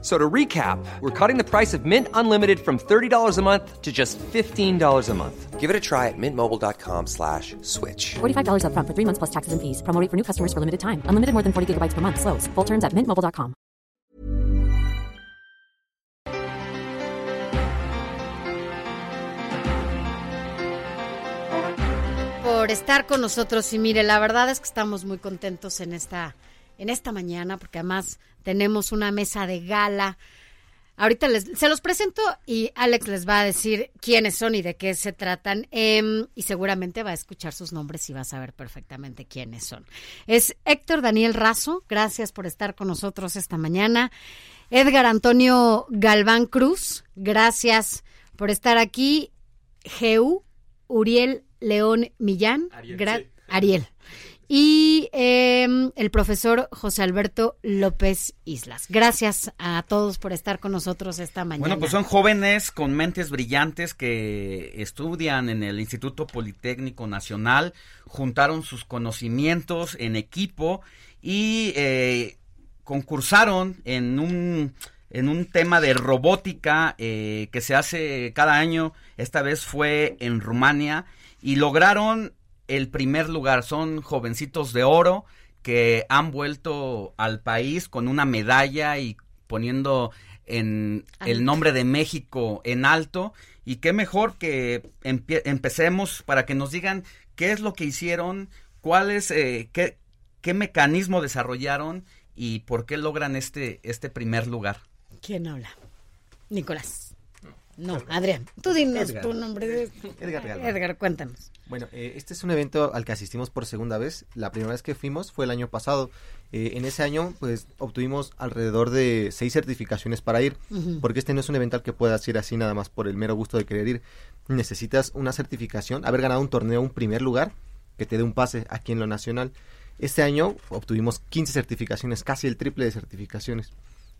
So to recap, we're cutting the price of Mint Unlimited from $30 a month to just $15 a month. Give it a try at mintmobile.com slash switch. $45 upfront for three months plus taxes and fees. Promo rate for new customers for limited time. Unlimited more than 40 gigabytes per month. Slows. Full terms at mintmobile.com. Por estar con nosotros y mire, la verdad es que estamos muy contentos en esta en esta mañana porque además tenemos una mesa de gala. Ahorita les, se los presento y Alex les va a decir quiénes son y de qué se tratan. Em, y seguramente va a escuchar sus nombres y va a saber perfectamente quiénes son. Es Héctor Daniel Razo, gracias por estar con nosotros esta mañana. Edgar Antonio Galván Cruz, gracias por estar aquí. Geu Uriel León Millán, Ariel. Ariel y eh, el profesor José Alberto López Islas. Gracias a todos por estar con nosotros esta mañana. Bueno, pues son jóvenes con mentes brillantes que estudian en el Instituto Politécnico Nacional, juntaron sus conocimientos en equipo y eh, concursaron en un en un tema de robótica eh, que se hace cada año. Esta vez fue en Rumania y lograron el primer lugar. Son jovencitos de oro que han vuelto al país con una medalla y poniendo en el nombre de México en alto. Y qué mejor que empecemos para que nos digan qué es lo que hicieron, cuáles, eh, qué, qué mecanismo desarrollaron y por qué logran este, este primer lugar. ¿Quién habla? Nicolás. No, Adrián, tú dinos tu nombre. Edgar Edgar, cuéntanos. Bueno, eh, este es un evento al que asistimos por segunda vez. La primera vez que fuimos fue el año pasado. Eh, en ese año, pues, obtuvimos alrededor de seis certificaciones para ir, porque este no es un evento al que puedas ir así nada más por el mero gusto de querer ir. Necesitas una certificación, haber ganado un torneo, un primer lugar, que te dé un pase aquí en lo nacional. Este año obtuvimos 15 certificaciones, casi el triple de certificaciones.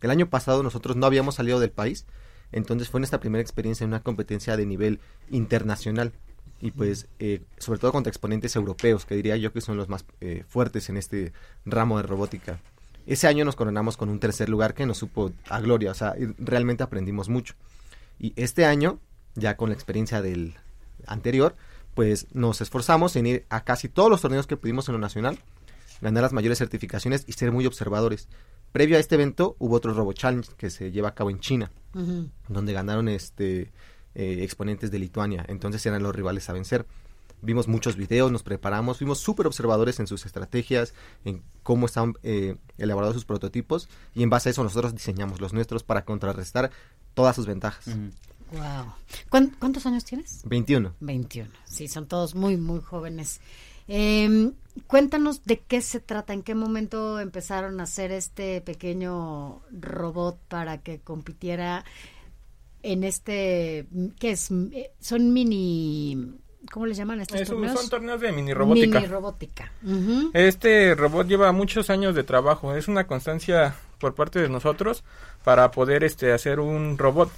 El año pasado nosotros no habíamos salido del país, entonces fue nuestra primera experiencia en una competencia de nivel internacional y pues eh, sobre todo contra exponentes europeos, que diría yo que son los más eh, fuertes en este ramo de robótica. Ese año nos coronamos con un tercer lugar que nos supo a gloria, o sea, realmente aprendimos mucho. Y este año, ya con la experiencia del anterior, pues nos esforzamos en ir a casi todos los torneos que pudimos en lo nacional, ganar las mayores certificaciones y ser muy observadores. Previo a este evento hubo otro Robo Challenge que se lleva a cabo en China, donde ganaron este eh, exponentes de Lituania, entonces eran los rivales a vencer. Vimos muchos videos, nos preparamos, fuimos súper observadores en sus estrategias, en cómo estaban eh, elaborados sus prototipos y en base a eso nosotros diseñamos los nuestros para contrarrestar todas sus ventajas. Wow. ¿Cuántos años tienes? 21. 21. Sí, son todos muy, muy jóvenes. Eh, cuéntanos de qué se trata, en qué momento empezaron a hacer este pequeño robot para que compitiera en este, ¿qué es? Son mini... ¿Cómo les llaman estos torneos? Son torneos de mini robótica. Mini robótica. Este robot lleva muchos años de trabajo. Es una constancia por parte de nosotros para poder este hacer un robot.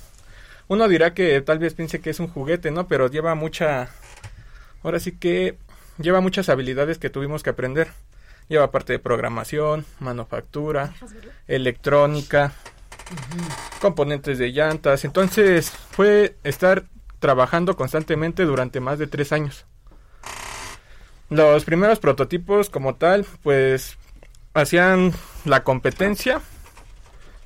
Uno dirá que tal vez piense que es un juguete, ¿no? Pero lleva mucha... Ahora sí que lleva muchas habilidades que tuvimos que aprender. Lleva parte de programación, manufactura, electrónica, componentes de llantas. Entonces fue estar trabajando constantemente durante más de tres años. Los primeros prototipos como tal, pues hacían la competencia,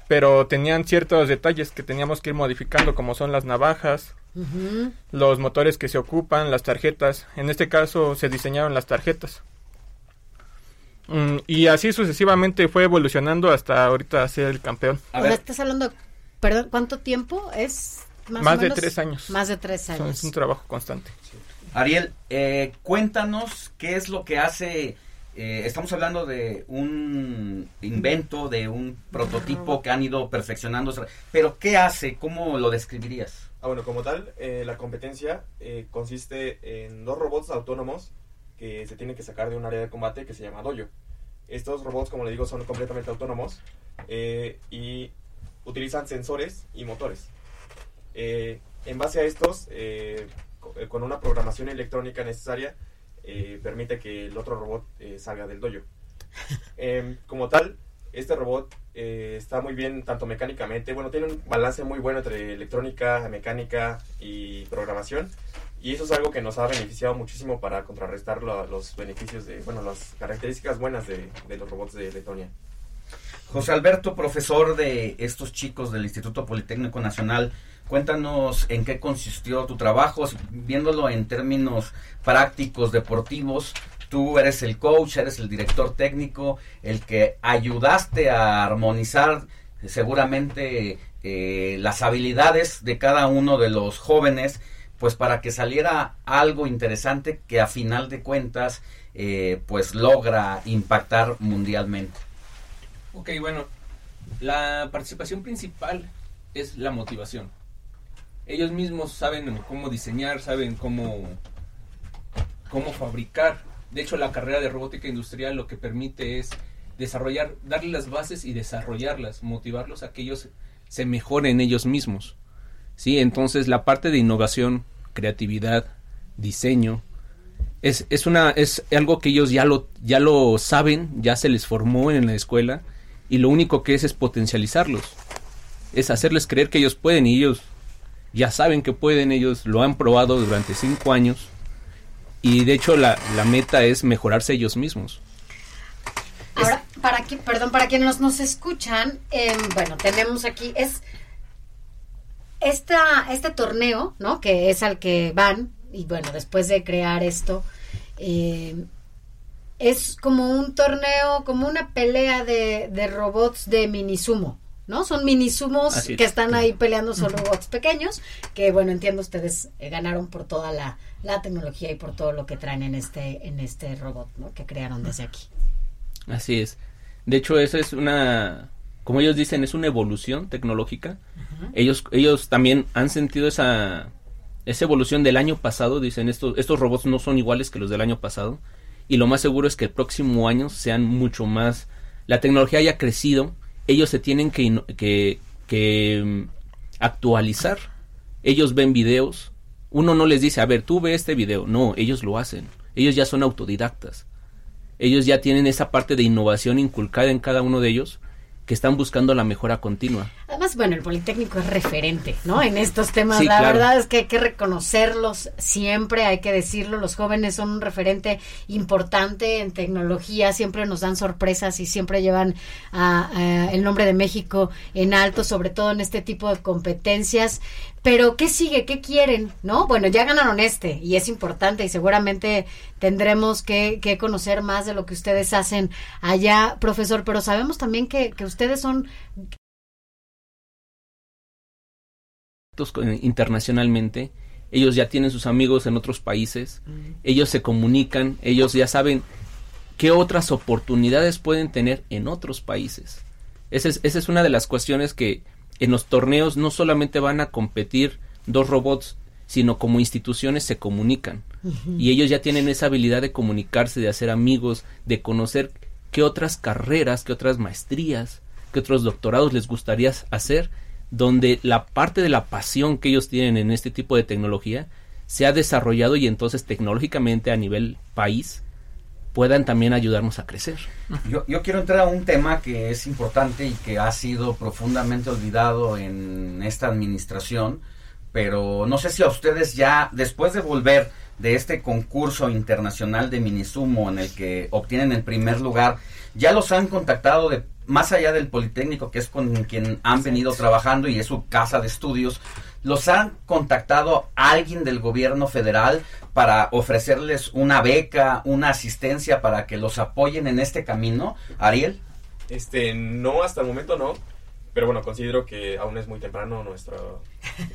pero tenían ciertos detalles que teníamos que ir modificando, como son las navajas, los motores que se ocupan, las tarjetas. En este caso se diseñaron las tarjetas. Mm, y así sucesivamente fue evolucionando hasta ahorita ser el campeón. estás hablando, perdón, ¿cuánto tiempo es? Más, de tres años. Más de tres años. Es un trabajo constante. Ariel, eh, cuéntanos qué es lo que hace eh, estamos hablando de un invento, de un prototipo que han ido perfeccionando, pero ¿qué hace? ¿Cómo lo describirías? Ah, bueno, como tal, eh, la competencia eh, consiste en dos robots autónomos que se tienen que sacar de un área de combate que se llama dojo. Estos robots, como le digo, son completamente autónomos eh, y utilizan sensores y motores. Eh, en base a estos, eh, eh, con una programación electrónica necesaria, eh, permite que el otro robot eh, salga del dojo. Como tal, este robot está muy bien tanto mecánicamente, bueno, tiene un balance muy bueno entre electrónica, mecánica y programación. Y eso es algo que nos ha beneficiado muchísimo para contrarrestar lo- los beneficios de, bueno, las características buenas de, los robots de Letonia. José Alberto, profesor de estos chicos del Instituto Politécnico Nacional, cuéntanos en qué consistió tu trabajo, viéndolo en términos prácticos, deportivos. Tú eres el coach, eres el director técnico, el que ayudaste a armonizar eh, seguramente eh, las habilidades de cada uno de los jóvenes, pues para que saliera algo interesante que a final de cuentas eh, pues logra impactar mundialmente. Ok, bueno, la participación principal es la motivación. Ellos mismos saben cómo diseñar, saben cómo, cómo fabricar. De hecho, la carrera de robótica industrial lo que permite es desarrollar, darle las bases y desarrollarlas, motivarlos a que ellos se mejoren ellos mismos. ¿Sí? Entonces, la parte de innovación, creatividad, diseño, es, es, una, es algo que ellos ya lo, ya lo saben, ya se les formó en la escuela y lo único que es es potencializarlos. Es hacerles creer que ellos pueden y ellos ya saben que pueden, ellos lo han probado durante cinco años y de hecho la, la meta es mejorarse ellos mismos. Ahora, para que, perdón, para quienes nos, nos escuchan, em, bueno, tenemos aquí, es esta, este torneo, ¿no? Que es al que van, y bueno, después de crear esto, em, es como un torneo, como una pelea de, de robots de minisumo, ¿no? Son minisumos es. que están ahí peleando, son robots pequeños, que bueno, entiendo ustedes eh, ganaron por toda la, la tecnología y por todo lo que traen en este, en este robot, ¿no? Que crearon desde aquí. Así es. De hecho, esa es una, como ellos dicen, es una evolución tecnológica. Ellos, ellos también han sentido esa, esa evolución del año pasado. Dicen, estos, estos robots no son iguales que los del año pasado. Y lo más seguro es que el próximo año sean mucho más, la tecnología haya crecido. Ellos se tienen que, que, que mm, actualizar. Ellos ven videos. Uno no les dice, a ver, tú ve este video. No, ellos lo hacen. Ellos ya son autodidactas ellos ya tienen esa parte de innovación inculcada en cada uno de ellos que están buscando la mejora continua. Además, bueno, el Politécnico es referente, ¿no? En estos temas, Sí, la claro. verdad es que hay que reconocerlos siempre, hay que decirlo, los jóvenes son un referente importante en tecnología, siempre nos dan sorpresas y siempre llevan a- a el nombre de México en alto, sobre todo en este tipo de competencias. Pero, ¿qué sigue? ¿Qué quieren? ¿No? Bueno, ya ganaron este y es importante y seguramente tendremos que, que conocer más de lo que ustedes hacen allá, profesor, pero sabemos también que, que ustedes son eh, internacionalmente, ellos ya tienen sus amigos en otros países, ellos se comunican, ellos ya saben qué otras oportunidades pueden tener en otros países. Esa es, esa es una de las cuestiones que en los torneos no solamente van a competir dos robots, sino como instituciones se comunican. Y ellos ya tienen esa habilidad de comunicarse, de hacer amigos, de conocer qué otras carreras, qué otras maestrías, qué otros doctorados les gustaría hacer, donde la parte de la pasión que ellos tienen en este tipo de tecnología se ha desarrollado y entonces tecnológicamente a nivel país puedan también ayudarnos a crecer. Yo, yo quiero entrar a un tema que es importante y que ha sido profundamente olvidado en esta administración, pero no sé si a ustedes ya, después de volver de este concurso internacional de Minisumo en el que obtienen el primer lugar, ya los han contactado de más allá del Politécnico, que es con quien han venido trabajando y es su casa de estudios, los han contactado alguien del gobierno federal para ofrecerles una beca, una asistencia para que los apoyen en este camino, Ariel. Este, no, hasta el momento no. Pero bueno, considero que aún es muy temprano nuestro...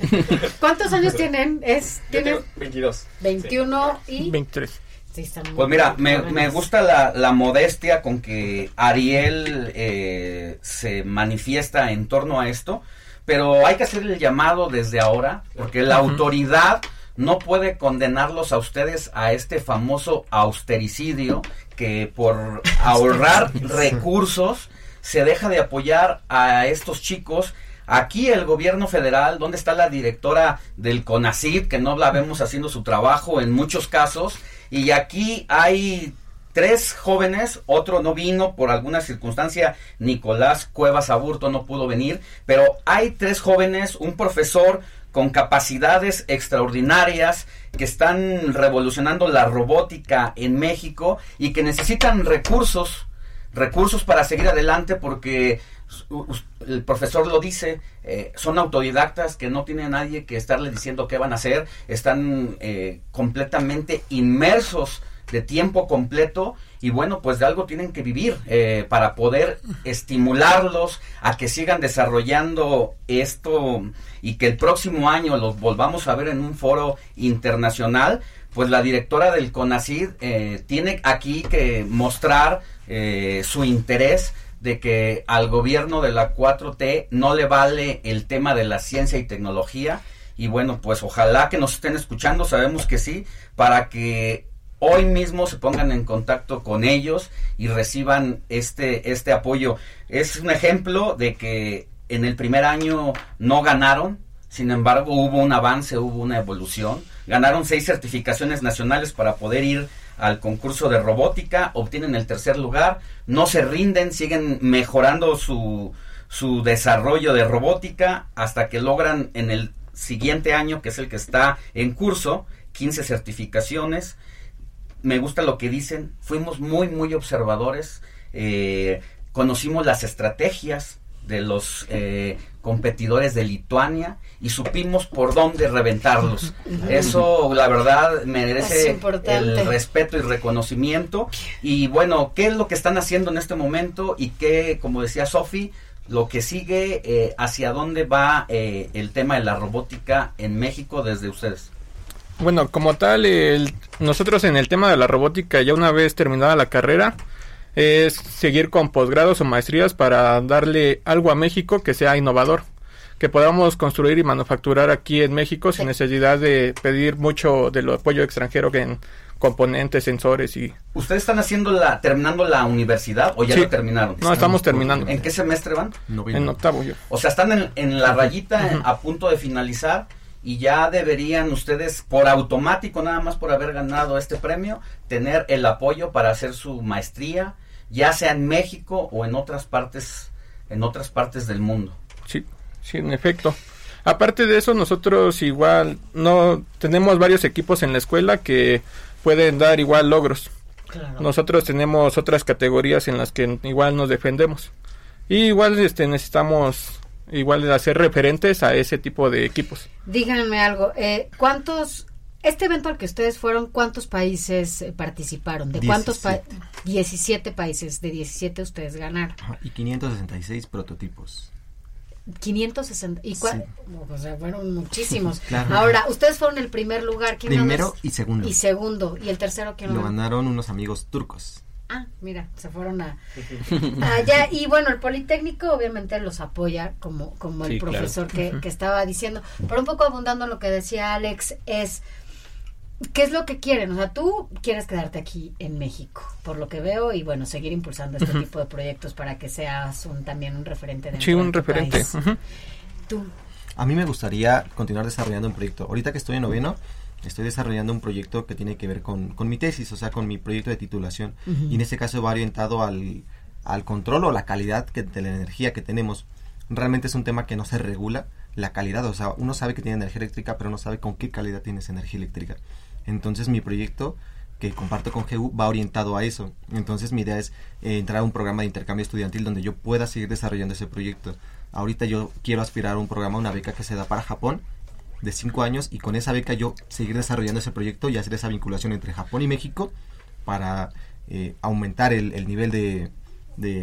¿Cuántos años tienen? Es, Yo tienen tengo 22. 21 y... 23. Sí, están muy Pues mira, me, gusta la, la modestia con que Ariel eh, se manifiesta en torno a esto, pero hay que hacer el llamado desde ahora, porque la autoridad no puede condenarlos a ustedes a este famoso austericidio que por ahorrar recursos se deja de apoyar a estos chicos. Aquí el gobierno federal, ¿dónde está la directora del CONACID, que no la vemos haciendo su trabajo en muchos casos? Y aquí hay tres jóvenes, otro no vino por alguna circunstancia, Nicolás Cuevas Aburto no pudo venir, pero hay tres jóvenes, un profesor con capacidades extraordinarias que están revolucionando la robótica en México y que necesitan recursos, recursos para seguir adelante porque el profesor lo dice, eh, son autodidactas que no tiene nadie que estarle diciendo qué van a hacer, están eh, completamente inmersos de tiempo completo y bueno, pues de algo tienen que vivir eh, para poder estimularlos a que sigan desarrollando esto y que el próximo año los volvamos a ver en un foro internacional, pues la directora del CONACID eh, tiene aquí que mostrar eh, su interés de que al gobierno de la 4T no le vale el tema de la ciencia y tecnología. Y bueno, pues ojalá que nos estén escuchando, sabemos que sí, para que hoy mismo se pongan en contacto con ellos y reciban este, este apoyo. Es un ejemplo de que en el primer año no ganaron, sin embargo hubo un avance, hubo una evolución. Ganaron seis certificaciones nacionales para poder ir al concurso de robótica, obtienen el tercer lugar, no se rinden, siguen mejorando su, su desarrollo de robótica hasta que logran en el siguiente año, que es el que está en curso, 15 certificaciones me gusta lo que dicen, fuimos muy, muy observadores, eh, conocimos las estrategias de los eh, competidores de Lituania y supimos por dónde reventarlos. Eso, la verdad, merece el respeto y reconocimiento. Y bueno, ¿qué es lo que están haciendo en este momento? Y qué, como decía Sofi, lo que sigue, eh, hacia dónde va el tema de la robótica en México desde ustedes. Bueno, como tal, nosotros en el tema de la robótica, ya una vez terminada la carrera, es seguir con posgrados o maestrías para darle algo a México que sea innovador, que podamos construir y manufacturar aquí en México sin necesidad de pedir mucho del apoyo extranjero que en componentes, sensores y... ¿Ustedes están haciendo la, terminando la universidad o ya lo terminaron? No, estamos terminando. ¿En qué semestre van? En octavo yo. O sea, están en, en la rayita a punto de finalizar y ya deberían ustedes, por automático, nada más por haber ganado este premio, tener el apoyo para hacer su maestría, ya sea en México o en otras partes, en otras partes del mundo. Sí, sí, en efecto. Aparte de eso, nosotros igual no tenemos varios equipos en la escuela que pueden dar igual logros. Nosotros tenemos otras categorías en las que igual nos defendemos. Y igual este necesitamos igual de hacer referentes a ese tipo de equipos. Díganme algo, eh, ¿cuántos, este evento al que ustedes fueron, cuántos países eh, participaron? ¿De cuántos países? 17 países, de 17 ustedes ganaron. Y 566 prototipos. 560 y cuál o sea, fueron muchísimos. Ahora, ustedes fueron el primer lugar, ¿quién Primero y segundo. Y segundo, y el tercero quién lo ganaron unos amigos turcos. Ah, mira, se fueron a allá. Y bueno, el Politécnico obviamente los apoya, como, como el profesor que, que, estaba diciendo. Pero un poco abundando en lo que decía Alex, es, ¿qué es lo que quieren? O sea, tú quieres quedarte aquí en México, por lo que veo, y bueno, seguir impulsando este tipo de proyectos para que seas un, también un referente de Sí, un referente. Tú. A mí me gustaría continuar desarrollando un proyecto. Ahorita que estoy en noveno, estoy desarrollando un proyecto que tiene que ver con, mi tesis, o sea, con mi proyecto de titulación. Y en este caso va orientado al, al control o la calidad que, de la energía que tenemos. Realmente es un tema que no se regula, la calidad, o sea, uno sabe que tiene energía eléctrica, pero no sabe con qué calidad tiene esa energía eléctrica. Entonces mi proyecto que comparto con GU va orientado a eso. Entonces mi idea es eh, entrar a un programa de intercambio estudiantil donde yo pueda seguir desarrollando ese proyecto. Ahorita yo quiero aspirar a un programa, una beca que se da para Japón, de cinco años y con esa beca yo seguir desarrollando ese proyecto y hacer esa vinculación entre Japón y México para eh, aumentar el, nivel de,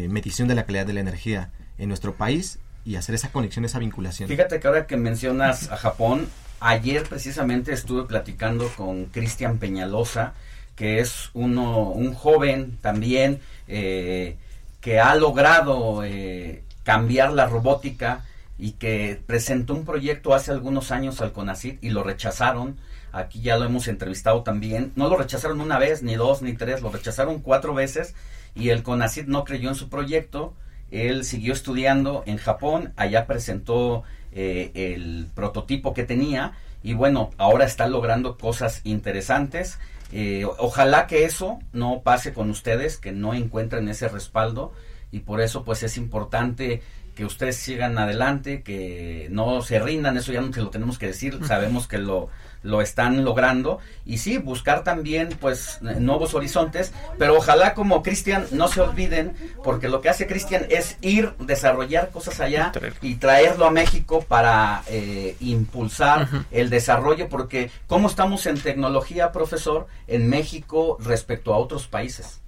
medición de la calidad de la energía en nuestro país y hacer esa conexión, esa vinculación. Fíjate que ahora que mencionas a Japón, ayer precisamente estuve platicando con Cristian Peñalosa, que es uno, un joven también eh, que ha logrado eh, cambiar la robótica y que presentó un proyecto hace algunos años al CONACIT y lo rechazaron. Aquí ya lo hemos entrevistado también. No lo rechazaron una vez, ni dos, ni tres, lo rechazaron cuatro veces y el CONACIT no creyó en su proyecto. Él siguió estudiando en Japón, allá presentó eh, el prototipo que tenía y bueno, ahora está logrando cosas interesantes. Eh, ojalá que eso no pase con ustedes, que no encuentren ese respaldo y por eso pues es importante que ustedes sigan adelante, que no se rindan, eso ya no se lo tenemos que decir, sabemos que lo, lo están logrando. Y sí, buscar también pues nuevos horizontes, pero ojalá como Cristian no se olviden, porque lo que hace Cristian es ir, desarrollar cosas allá y traerlo. a México para eh, impulsar el desarrollo, porque ¿cómo estamos en tecnología, profesor, en México respecto a otros países?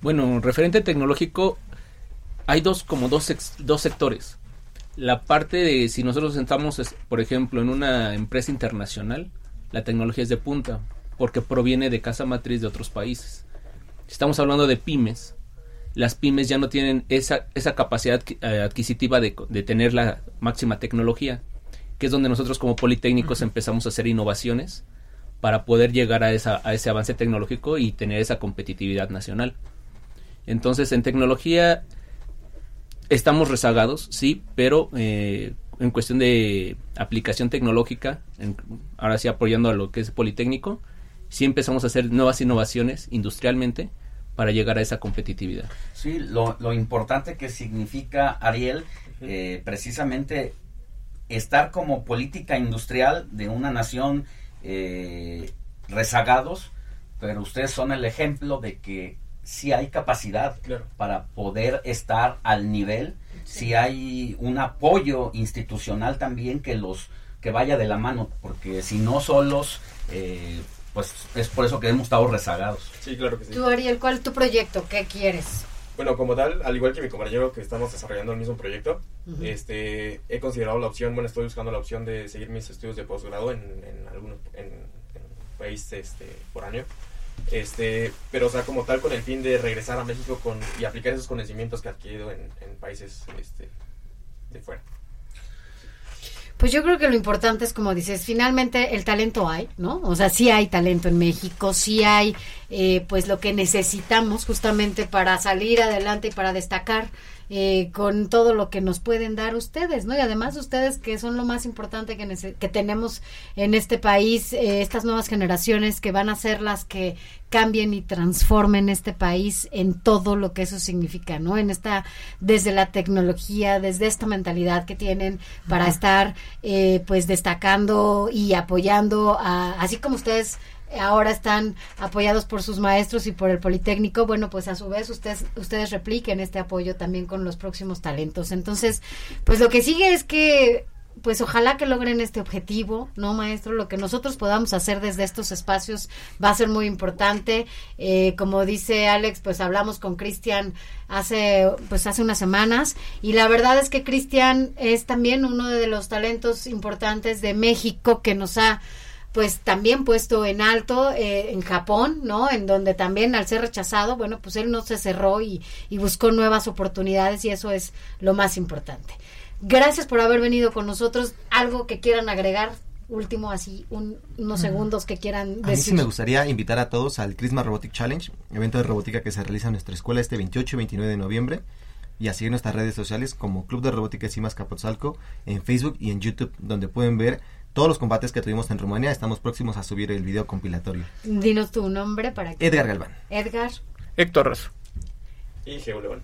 Bueno, referente tecnológico, hay dos como dos, dos sectores. La parte de si nosotros estamos, por ejemplo, en una empresa internacional, la tecnología es de punta, porque proviene de casa matriz de otros países. Estamos hablando de pymes. Las pymes ya no tienen esa, esa capacidad eh, adquisitiva de, de tener la máxima tecnología, que es donde nosotros como Politécnicos empezamos a hacer innovaciones para poder llegar a, esa, a ese avance tecnológico y tener esa competitividad nacional. Entonces, en tecnología Estamos rezagados, sí, pero eh, en cuestión de aplicación tecnológica, ahora sí apoyando a lo que es Politécnico, sí empezamos a hacer nuevas innovaciones industrialmente para llegar a esa competitividad. Sí, lo, lo importante que significa, Ariel, eh, precisamente estar como política industrial de una nación eh, rezagados, pero ustedes son el ejemplo de que si hay capacidad para poder estar al nivel, si hay un apoyo institucional también que los que vaya de la mano, porque si no solos, eh, pues es por eso que hemos estado rezagados. Sí, claro que sí. Tú, Ariel, ¿cuál es tu proyecto? ¿Qué quieres? Bueno, como tal, al igual que mi compañero que estamos desarrollando el mismo proyecto, este, he considerado la opción, bueno, estoy buscando la opción de seguir mis estudios de posgrado en, en algún en, país este, año este, pero o sea, como tal con el fin de regresar a México con, y aplicar esos conocimientos que ha adquirido en, países este, de fuera. Pues yo creo que lo importante es, como dices, finalmente el talento hay, ¿no? O sea, sí hay talento en México, sí hay, eh, pues lo que necesitamos justamente para salir adelante y para destacar eh, con todo lo que nos pueden dar ustedes, ¿no? Y además ustedes que son lo más importante que, que tenemos en este país, eh, estas nuevas generaciones que van a ser las que cambien y transformen este país en todo lo que eso significa, ¿no? En esta, desde la tecnología, desde esta mentalidad que tienen para estar, eh, pues, destacando y apoyando a, así como ustedes ahora están apoyados por sus maestros y por el Politécnico, bueno, pues a su vez ustedes, ustedes repliquen este apoyo también con los próximos talentos. Entonces, pues lo que sigue es que pues ojalá que logren este objetivo, ¿no, maestro? Lo que nosotros podamos hacer desde estos espacios va a ser muy importante. Eh, como dice Alex, pues hablamos con Cristian hace, pues hace unas semanas y la verdad es que Cristian es también uno de los talentos importantes de México que nos ha pues también puesto en alto eh, en Japón, ¿no? En donde también al ser rechazado, bueno, pues él no se cerró y, buscó nuevas oportunidades y eso es lo más importante. Gracias por haber venido con nosotros. ¿Algo que quieran agregar? Último, así, unos segundos que quieran decir. A mí sí me gustaría invitar a todos al Christmas Robotic Challenge, evento de robótica que se realiza en nuestra escuela este 28 y 29 de noviembre y a seguir nuestras redes sociales como Club de Robótica Cimas Capotzalco en Facebook y en YouTube, donde pueden ver todos los combates que tuvimos en Rumanía. Estamos próximos a subir el video compilatorio. Dinos tu nombre para que... Edgar Galván. Edgar. Héctor Rosso. Y Geo León.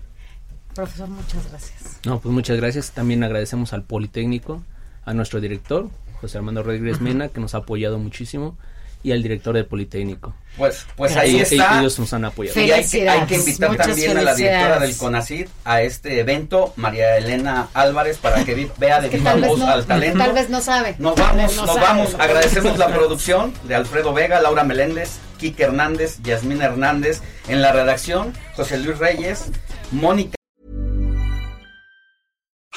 Profesor, muchas gracias. No, pues muchas gracias. También agradecemos al Politécnico, a nuestro director, José Armando Rodríguez Mena, que nos ha apoyado muchísimo y al director del Politécnico. Pues, pues ahí está. Ellos nos han apoyado. Y hay que, hay que invitar también a la directora del CONACID a este evento, María Elena Álvarez, para que vea de viva voz al talento. Tal vez no sabe. Nos vamos, nos vamos. Agradecemos la producción de Alfredo Vega, Laura Meléndez, Kike Hernández, Yasmina Hernández. En la redacción, José Luis Reyes, Mónica.